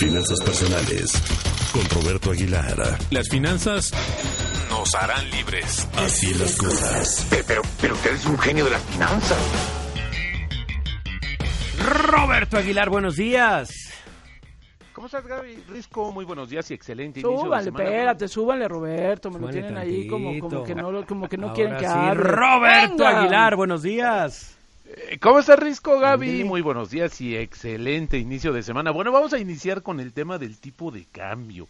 Finanzas personales con Roberto Aguilar. Las finanzas nos harán libres. Así las cosas. Pero, pero usted es un genio de las finanzas. Roberto Aguilar, buenos días. ¿Cómo estás, Gaby? Risco, muy buenos días y excelente inicio de Súbale, semana. espérate, súbale, Roberto. Me lo Súbale tienen ahí como, como que no, lo- como que no Ahora quieren que sí, hable. Roberto Venga. Aguilar, buenos días. Eh, ¿Cómo estás, Risco, Gaby? Muy buenos días y excelente inicio de semana. Bueno, vamos a iniciar con el tema del tipo de cambio.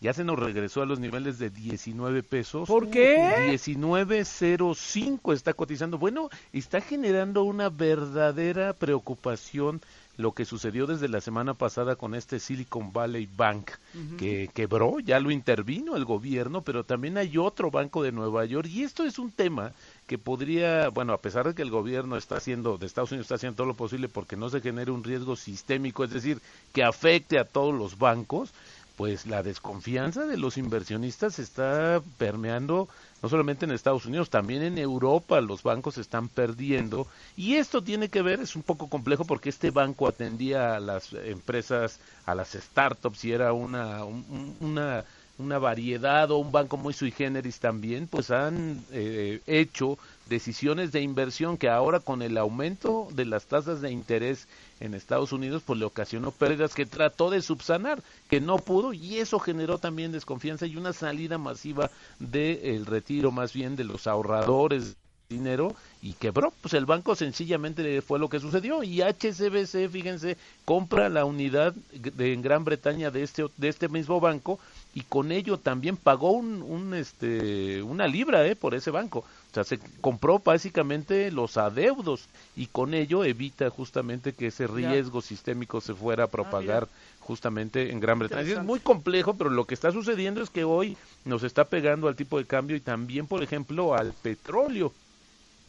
Ya se nos regresó a los niveles de 19 pesos. ¿Por qué? 19.05 está cotizando. Bueno, está generando una verdadera preocupación lo que sucedió desde la semana pasada con este Silicon Valley Bank, que quebró, ya lo intervino el gobierno, pero también hay otro banco de Nueva York y esto es un tema que podría, bueno, a pesar de que el gobierno está haciendo, de Estados Unidos está haciendo todo lo posible porque no se genere un riesgo sistémico, es decir, que afecte a todos los bancos, pues la desconfianza de los inversionistas está permeando no solamente en Estados Unidos, también en Europa. Los bancos están perdiendo. Y esto tiene que ver, es un poco complejo porque este banco atendía a las empresas, a las startups y era una, un- un- una, una variedad o un banco muy sui generis también, pues han eh, hecho decisiones de inversión que ahora con el aumento de las tasas de interés en Estados Unidos pues le ocasionó pérdidas que trató de subsanar, que no pudo y eso generó también desconfianza y una salida masiva del retiro más bien de los ahorradores de dinero y quebró, pues el banco sencillamente fue lo que sucedió y HSBC, fíjense, compra la unidad de, en Gran Bretaña de este de este mismo banco y con ello también pagó un, un, este una libra eh, por ese banco. O sea, se compró básicamente los adeudos y con ello evita justamente que ese riesgo sistémico se fuera a propagar justamente en Gran Bretaña. Es muy complejo, pero lo que está sucediendo es que hoy nos está pegando al tipo de cambio y también, por ejemplo, al petróleo.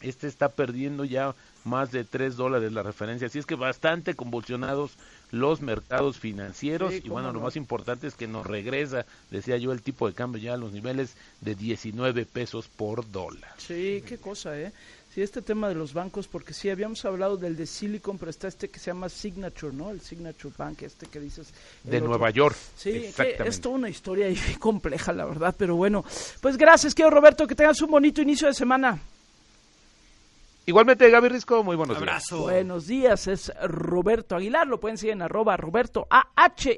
Este está perdiendo ya más de 3 dólares la referencia. Así es que bastante convulsionados los mercados financieros. Sí, y bueno, lo más importante es que nos regresa, decía yo, el tipo de cambio ya a los niveles de 19 pesos por dólar. Sí, qué cosa, ¿eh? Sí, este tema de los bancos, porque sí, habíamos hablado del de Silicon, pero está este que se llama Signature, ¿no? El Signature Bank, este que dices. De otro. Nueva York. Sí, exactamente. es toda una historia ahí compleja, la verdad, pero bueno. Pues gracias, quiero Roberto, que tengas un bonito inicio de semana. Igualmente, Gaby Risco, muy buenos días. Abrazo. Buenos días, es Roberto Aguilar, lo pueden seguir en arroba Roberto AH